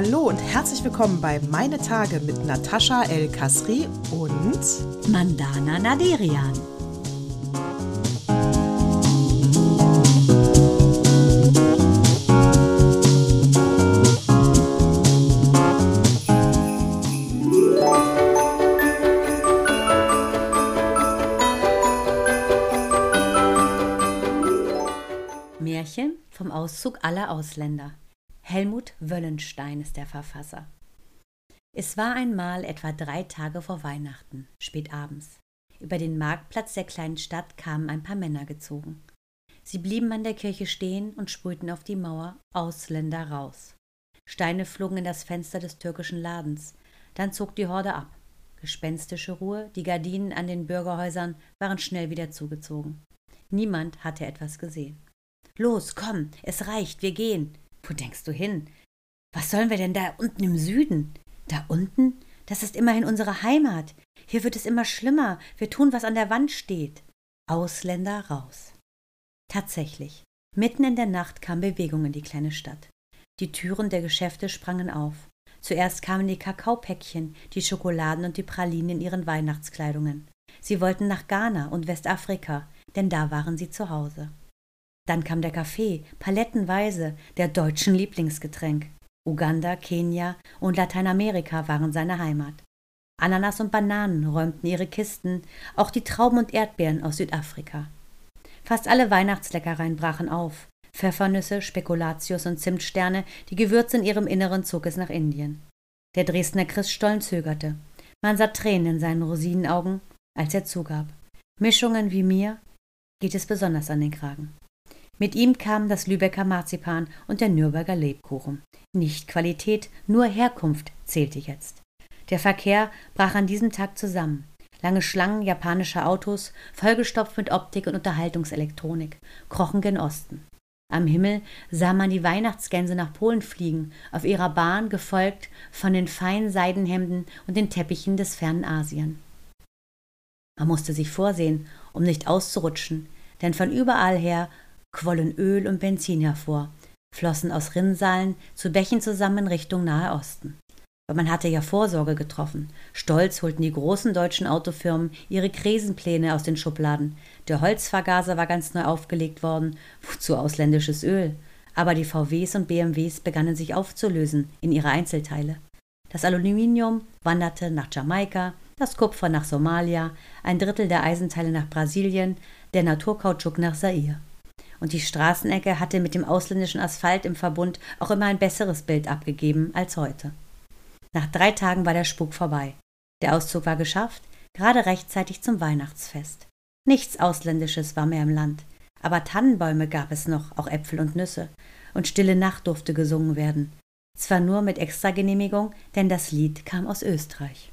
Hallo und herzlich willkommen bei Meine Tage mit Natascha El Kasri und Mandana Naderian. Märchen vom Auszug aller Ausländer. Helmut Wöllenstein ist der Verfasser. Es war einmal etwa drei Tage vor Weihnachten, spät abends. Über den Marktplatz der kleinen Stadt kamen ein paar Männer gezogen. Sie blieben an der Kirche stehen und sprühten auf die Mauer Ausländer raus. Steine flogen in das Fenster des türkischen Ladens. Dann zog die Horde ab. Gespenstische Ruhe, die Gardinen an den Bürgerhäusern waren schnell wieder zugezogen. Niemand hatte etwas gesehen. Los, komm, es reicht, wir gehen, wo denkst du hin? Was sollen wir denn da unten im Süden? Da unten? Das ist immerhin unsere Heimat. Hier wird es immer schlimmer. Wir tun, was an der Wand steht. Ausländer raus. Tatsächlich. Mitten in der Nacht kam Bewegung in die kleine Stadt. Die Türen der Geschäfte sprangen auf. Zuerst kamen die Kakaopäckchen, die Schokoladen und die Pralinen in ihren Weihnachtskleidungen. Sie wollten nach Ghana und Westafrika, denn da waren sie zu Hause. Dann kam der Kaffee, palettenweise, der deutschen Lieblingsgetränk. Uganda, Kenia und Lateinamerika waren seine Heimat. Ananas und Bananen räumten ihre Kisten, auch die Trauben und Erdbeeren aus Südafrika. Fast alle Weihnachtsleckereien brachen auf. Pfeffernüsse, Spekulatius und Zimtsterne, die Gewürze in ihrem Inneren zog es nach Indien. Der Dresdner Christstollen zögerte. Man sah Tränen in seinen Rosinenaugen, als er zugab. Mischungen wie mir geht es besonders an den Kragen. Mit ihm kamen das Lübecker Marzipan und der Nürnberger Lebkuchen. Nicht Qualität, nur Herkunft zählte jetzt. Der Verkehr brach an diesem Tag zusammen. Lange Schlangen japanischer Autos, vollgestopft mit Optik und Unterhaltungselektronik, krochen gen Osten. Am Himmel sah man die Weihnachtsgänse nach Polen fliegen, auf ihrer Bahn gefolgt von den feinen Seidenhemden und den Teppichen des fernen Asien. Man musste sich vorsehen, um nicht auszurutschen, denn von überall her quollen Öl und Benzin hervor, flossen aus Rinnsalen zu Bächen zusammen Richtung Nahe Osten. Aber man hatte ja Vorsorge getroffen. Stolz holten die großen deutschen Autofirmen ihre Krisenpläne aus den Schubladen. Der Holzvergaser war ganz neu aufgelegt worden, wozu ausländisches Öl. Aber die VWs und BMWs begannen sich aufzulösen in ihre Einzelteile. Das Aluminium wanderte nach Jamaika, das Kupfer nach Somalia, ein Drittel der Eisenteile nach Brasilien, der Naturkautschuk nach Zaire und die Straßenecke hatte mit dem ausländischen Asphalt im Verbund auch immer ein besseres Bild abgegeben als heute. Nach drei Tagen war der Spuk vorbei. Der Auszug war geschafft, gerade rechtzeitig zum Weihnachtsfest. Nichts Ausländisches war mehr im Land, aber Tannenbäume gab es noch, auch Äpfel und Nüsse, und Stille Nacht durfte gesungen werden. Zwar nur mit Extragenehmigung, denn das Lied kam aus Österreich.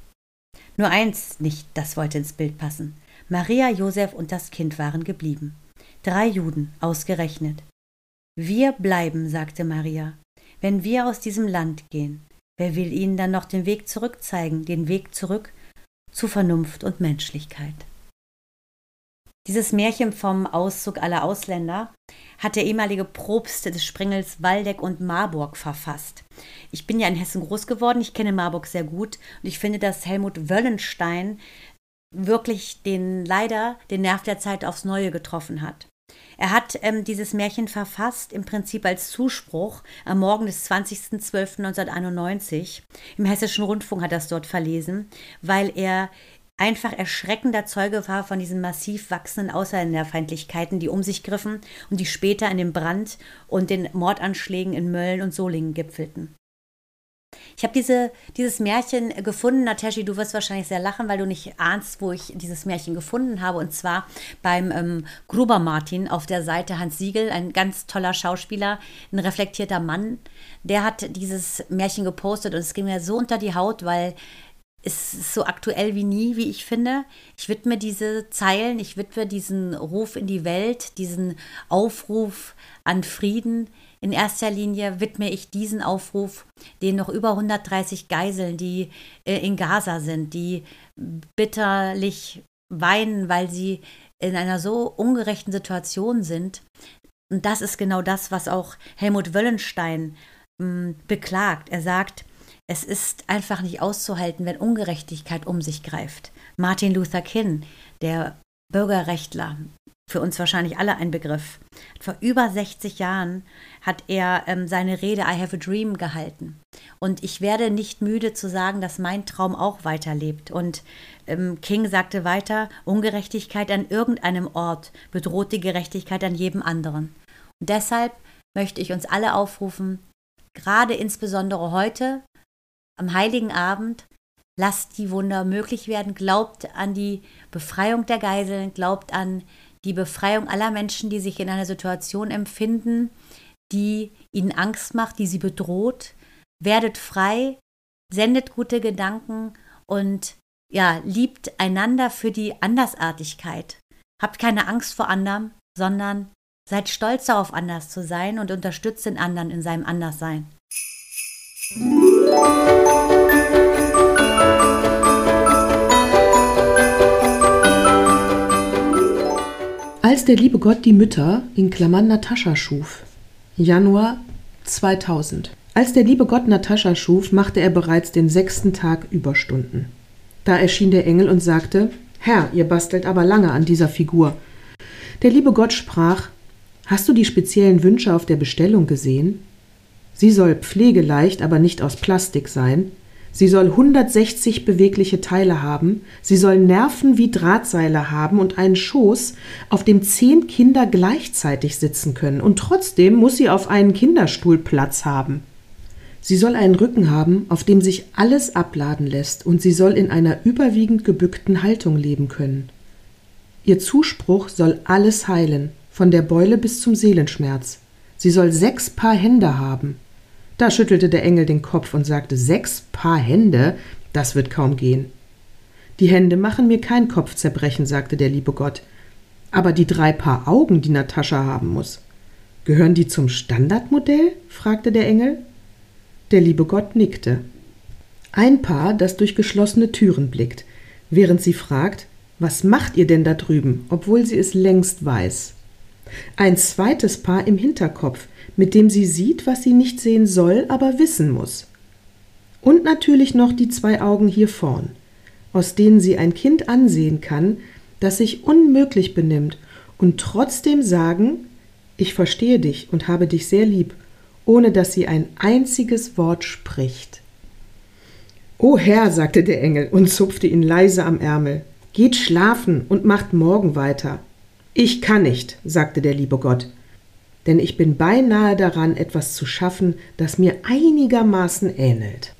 Nur eins nicht, das wollte ins Bild passen. Maria, Josef und das Kind waren geblieben. Drei Juden, ausgerechnet. Wir bleiben, sagte Maria, wenn wir aus diesem Land gehen. Wer will ihnen dann noch den Weg zurück zeigen, den Weg zurück zu Vernunft und Menschlichkeit? Dieses Märchen vom Auszug aller Ausländer hat der ehemalige Propst des Sprengels Waldeck und Marburg verfasst. Ich bin ja in Hessen groß geworden, ich kenne Marburg sehr gut und ich finde, dass Helmut Wöllenstein wirklich den leider den Nerv der Zeit aufs Neue getroffen hat. Er hat ähm, dieses Märchen verfasst, im Prinzip als Zuspruch am Morgen des 20.12.1991. Im Hessischen Rundfunk hat er es dort verlesen, weil er einfach erschreckender Zeuge war von diesen massiv wachsenden Ausländerfeindlichkeiten, die um sich griffen und die später in dem Brand und den Mordanschlägen in Mölln und Solingen gipfelten. Ich habe diese, dieses Märchen gefunden, Nateshi, du wirst wahrscheinlich sehr lachen, weil du nicht ahnst, wo ich dieses Märchen gefunden habe. Und zwar beim ähm, Gruber Martin auf der Seite Hans Siegel, ein ganz toller Schauspieler, ein reflektierter Mann. Der hat dieses Märchen gepostet und es ging mir so unter die Haut, weil es ist so aktuell wie nie, wie ich finde. Ich widme diese Zeilen, ich widme diesen Ruf in die Welt, diesen Aufruf an Frieden in erster Linie widme ich diesen Aufruf den noch über 130 Geiseln, die äh, in Gaza sind, die bitterlich weinen, weil sie in einer so ungerechten Situation sind. Und das ist genau das, was auch Helmut Wöllenstein mh, beklagt. Er sagt, es ist einfach nicht auszuhalten, wenn Ungerechtigkeit um sich greift. Martin Luther King, der Bürgerrechtler, für uns wahrscheinlich alle ein Begriff. Vor über 60 Jahren hat er ähm, seine Rede I Have a Dream gehalten. Und ich werde nicht müde zu sagen, dass mein Traum auch weiterlebt. Und ähm, King sagte weiter, Ungerechtigkeit an irgendeinem Ort bedroht die Gerechtigkeit an jedem anderen. Und deshalb möchte ich uns alle aufrufen, gerade insbesondere heute, am heiligen Abend, lasst die Wunder möglich werden, glaubt an die Befreiung der Geiseln, glaubt an die Befreiung aller Menschen, die sich in einer Situation empfinden, die ihnen Angst macht, die sie bedroht. Werdet frei, sendet gute Gedanken und ja, liebt einander für die Andersartigkeit. Habt keine Angst vor anderem, sondern seid stolz darauf, anders zu sein und unterstützt den anderen in seinem Anderssein. Als der liebe Gott die Mütter in Klammern Natascha schuf. Januar 2000. Als der liebe Gott Natascha schuf, machte er bereits den sechsten Tag Überstunden. Da erschien der Engel und sagte, Herr, ihr bastelt aber lange an dieser Figur. Der liebe Gott sprach, Hast du die speziellen Wünsche auf der Bestellung gesehen? Sie soll pflegeleicht, aber nicht aus Plastik sein. Sie soll 160 bewegliche Teile haben. Sie soll Nerven wie Drahtseile haben und einen Schoß, auf dem zehn Kinder gleichzeitig sitzen können. Und trotzdem muss sie auf einen Kinderstuhl Platz haben. Sie soll einen Rücken haben, auf dem sich alles abladen lässt, und sie soll in einer überwiegend gebückten Haltung leben können. Ihr Zuspruch soll alles heilen, von der Beule bis zum Seelenschmerz. Sie soll sechs Paar Hände haben. Da schüttelte der Engel den Kopf und sagte Sechs Paar Hände, das wird kaum gehen. Die Hände machen mir kein Kopfzerbrechen, sagte der liebe Gott. Aber die drei Paar Augen, die Natascha haben muss, gehören die zum Standardmodell? fragte der Engel. Der liebe Gott nickte. Ein Paar, das durch geschlossene Türen blickt, während sie fragt, was macht ihr denn da drüben, obwohl sie es längst weiß. Ein zweites Paar im Hinterkopf, mit dem sie sieht, was sie nicht sehen soll, aber wissen muss. Und natürlich noch die zwei Augen hier vorn, aus denen sie ein Kind ansehen kann, das sich unmöglich benimmt und trotzdem sagen, ich verstehe dich und habe dich sehr lieb, ohne dass sie ein einziges Wort spricht. O Herr, sagte der Engel und zupfte ihn leise am Ärmel, geht schlafen und macht morgen weiter. Ich kann nicht, sagte der liebe Gott, denn ich bin beinahe daran, etwas zu schaffen, das mir einigermaßen ähnelt.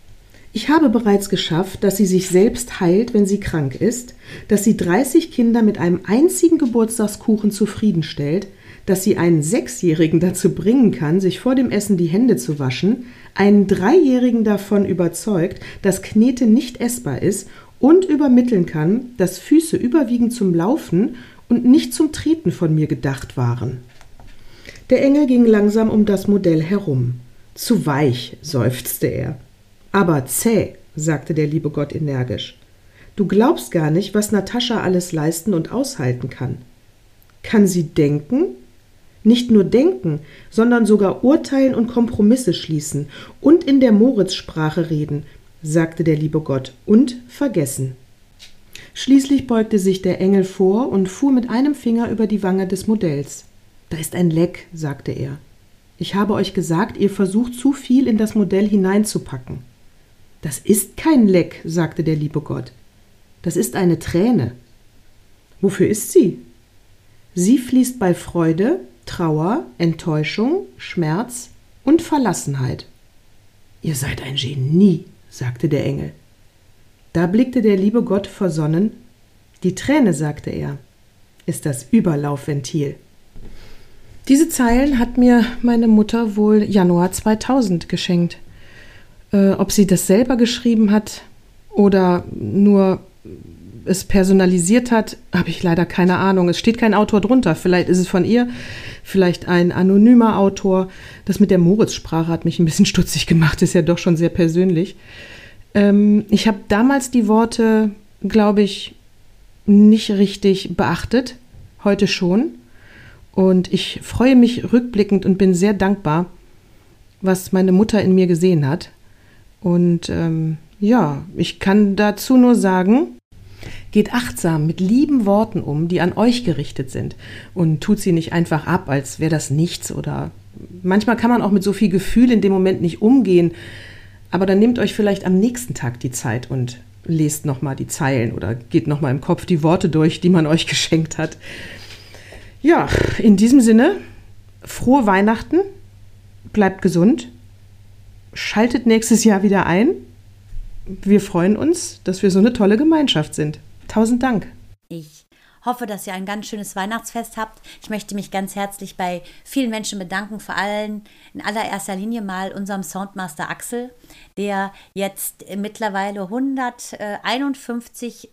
Ich habe bereits geschafft, dass sie sich selbst heilt, wenn sie krank ist, dass sie 30 Kinder mit einem einzigen Geburtstagskuchen zufriedenstellt, dass sie einen Sechsjährigen dazu bringen kann, sich vor dem Essen die Hände zu waschen, einen Dreijährigen davon überzeugt, dass Knete nicht essbar ist und übermitteln kann, dass Füße überwiegend zum Laufen und nicht zum Treten von mir gedacht waren. Der Engel ging langsam um das Modell herum. Zu weich, seufzte er. Aber zäh, sagte der liebe Gott energisch. Du glaubst gar nicht, was Natascha alles leisten und aushalten kann. Kann sie denken? Nicht nur denken, sondern sogar urteilen und Kompromisse schließen und in der Moritzsprache reden, sagte der liebe Gott, und vergessen. Schließlich beugte sich der Engel vor und fuhr mit einem Finger über die Wange des Modells. Da ist ein Leck, sagte er. Ich habe euch gesagt, ihr versucht zu viel in das Modell hineinzupacken. Das ist kein Leck, sagte der liebe Gott. Das ist eine Träne. Wofür ist sie? Sie fließt bei Freude, Trauer, Enttäuschung, Schmerz und Verlassenheit. Ihr seid ein Genie, sagte der Engel. Da blickte der liebe Gott versonnen. Die Träne, sagte er, ist das Überlaufventil. Diese Zeilen hat mir meine Mutter wohl Januar 2000 geschenkt. Äh, ob sie das selber geschrieben hat oder nur es personalisiert hat, habe ich leider keine Ahnung. Es steht kein Autor drunter. Vielleicht ist es von ihr, vielleicht ein anonymer Autor. Das mit der Moritz-Sprache hat mich ein bisschen stutzig gemacht, ist ja doch schon sehr persönlich. Ähm, ich habe damals die Worte, glaube ich, nicht richtig beachtet, heute schon. Und ich freue mich rückblickend und bin sehr dankbar, was meine Mutter in mir gesehen hat. Und ähm, ja, ich kann dazu nur sagen, geht achtsam mit lieben Worten um, die an euch gerichtet sind. Und tut sie nicht einfach ab, als wäre das nichts. Oder manchmal kann man auch mit so viel Gefühl in dem Moment nicht umgehen. Aber dann nehmt euch vielleicht am nächsten Tag die Zeit und lest nochmal die Zeilen oder geht nochmal im Kopf die Worte durch, die man euch geschenkt hat. Ja, in diesem Sinne, frohe Weihnachten, bleibt gesund, schaltet nächstes Jahr wieder ein. Wir freuen uns, dass wir so eine tolle Gemeinschaft sind. Tausend Dank. Ich hoffe, dass ihr ein ganz schönes Weihnachtsfest habt. Ich möchte mich ganz herzlich bei vielen Menschen bedanken, vor allem in allererster Linie mal unserem Soundmaster Axel, der jetzt mittlerweile 151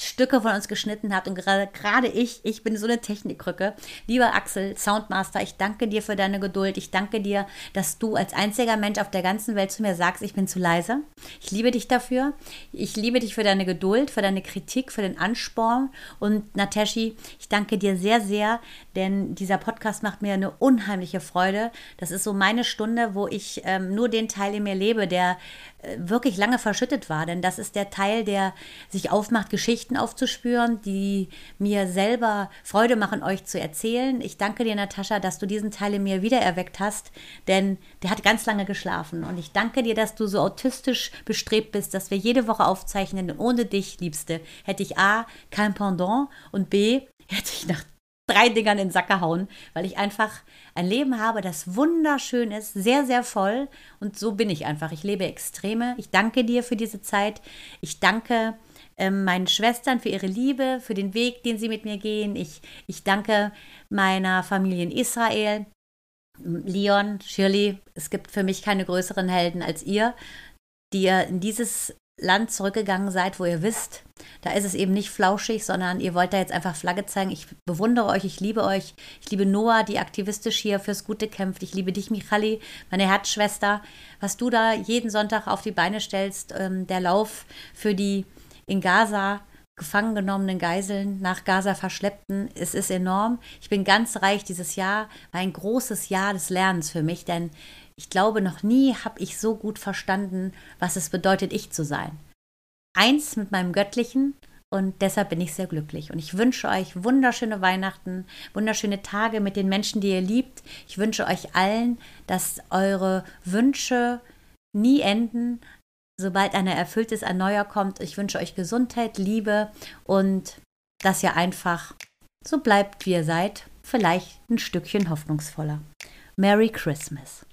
Stücke von uns geschnitten hat und gerade, gerade ich, ich bin so eine Technikkrücke. Lieber Axel, Soundmaster, ich danke dir für deine Geduld. Ich danke dir, dass du als einziger Mensch auf der ganzen Welt zu mir sagst, ich bin zu leise. Ich liebe dich dafür. Ich liebe dich für deine Geduld, für deine Kritik, für den Ansporn. Und Nateshi, ich danke dir sehr, sehr, denn dieser Podcast macht mir eine unheimliche Freude. Das ist so meine Stunde, wo ich ähm, nur den Teil in mir lebe, der wirklich lange verschüttet war. Denn das ist der Teil, der sich aufmacht, Geschichten aufzuspüren, die mir selber Freude machen, euch zu erzählen. Ich danke dir, Natascha, dass du diesen Teil in mir wiedererweckt hast, denn der hat ganz lange geschlafen. Und ich danke dir, dass du so autistisch bestrebt bist, dass wir jede Woche aufzeichnen. Denn ohne dich, Liebste, hätte ich A, kein Pendant und B, hätte ich nach drei Dingern in den Sack gehauen, weil ich einfach ein Leben habe, das wunderschön ist, sehr, sehr voll. Und so bin ich einfach. Ich lebe Extreme. Ich danke dir für diese Zeit. Ich danke ähm, meinen Schwestern für ihre Liebe, für den Weg, den sie mit mir gehen. Ich, ich danke meiner Familie in Israel. Leon, Shirley, es gibt für mich keine größeren Helden als ihr, die ihr in dieses Land zurückgegangen seid, wo ihr wisst, da ist es eben nicht flauschig, sondern ihr wollt da jetzt einfach Flagge zeigen. Ich bewundere euch, ich liebe euch. Ich liebe Noah, die aktivistisch hier fürs Gute kämpft. Ich liebe dich, Michali, meine Herzschwester. Was du da jeden Sonntag auf die Beine stellst, ähm, der Lauf für die in Gaza gefangen genommenen Geiseln nach Gaza verschleppten. Es ist enorm. Ich bin ganz reich. Dieses Jahr war ein großes Jahr des Lernens für mich, denn ich glaube, noch nie habe ich so gut verstanden, was es bedeutet, ich zu sein. Eins mit meinem Göttlichen und deshalb bin ich sehr glücklich. Und ich wünsche euch wunderschöne Weihnachten, wunderschöne Tage mit den Menschen, die ihr liebt. Ich wünsche euch allen, dass eure Wünsche nie enden. Sobald einer erfüllt ist, ein neuer kommt. Ich wünsche euch Gesundheit, Liebe und dass ihr einfach so bleibt, wie ihr seid. Vielleicht ein Stückchen hoffnungsvoller. Merry Christmas.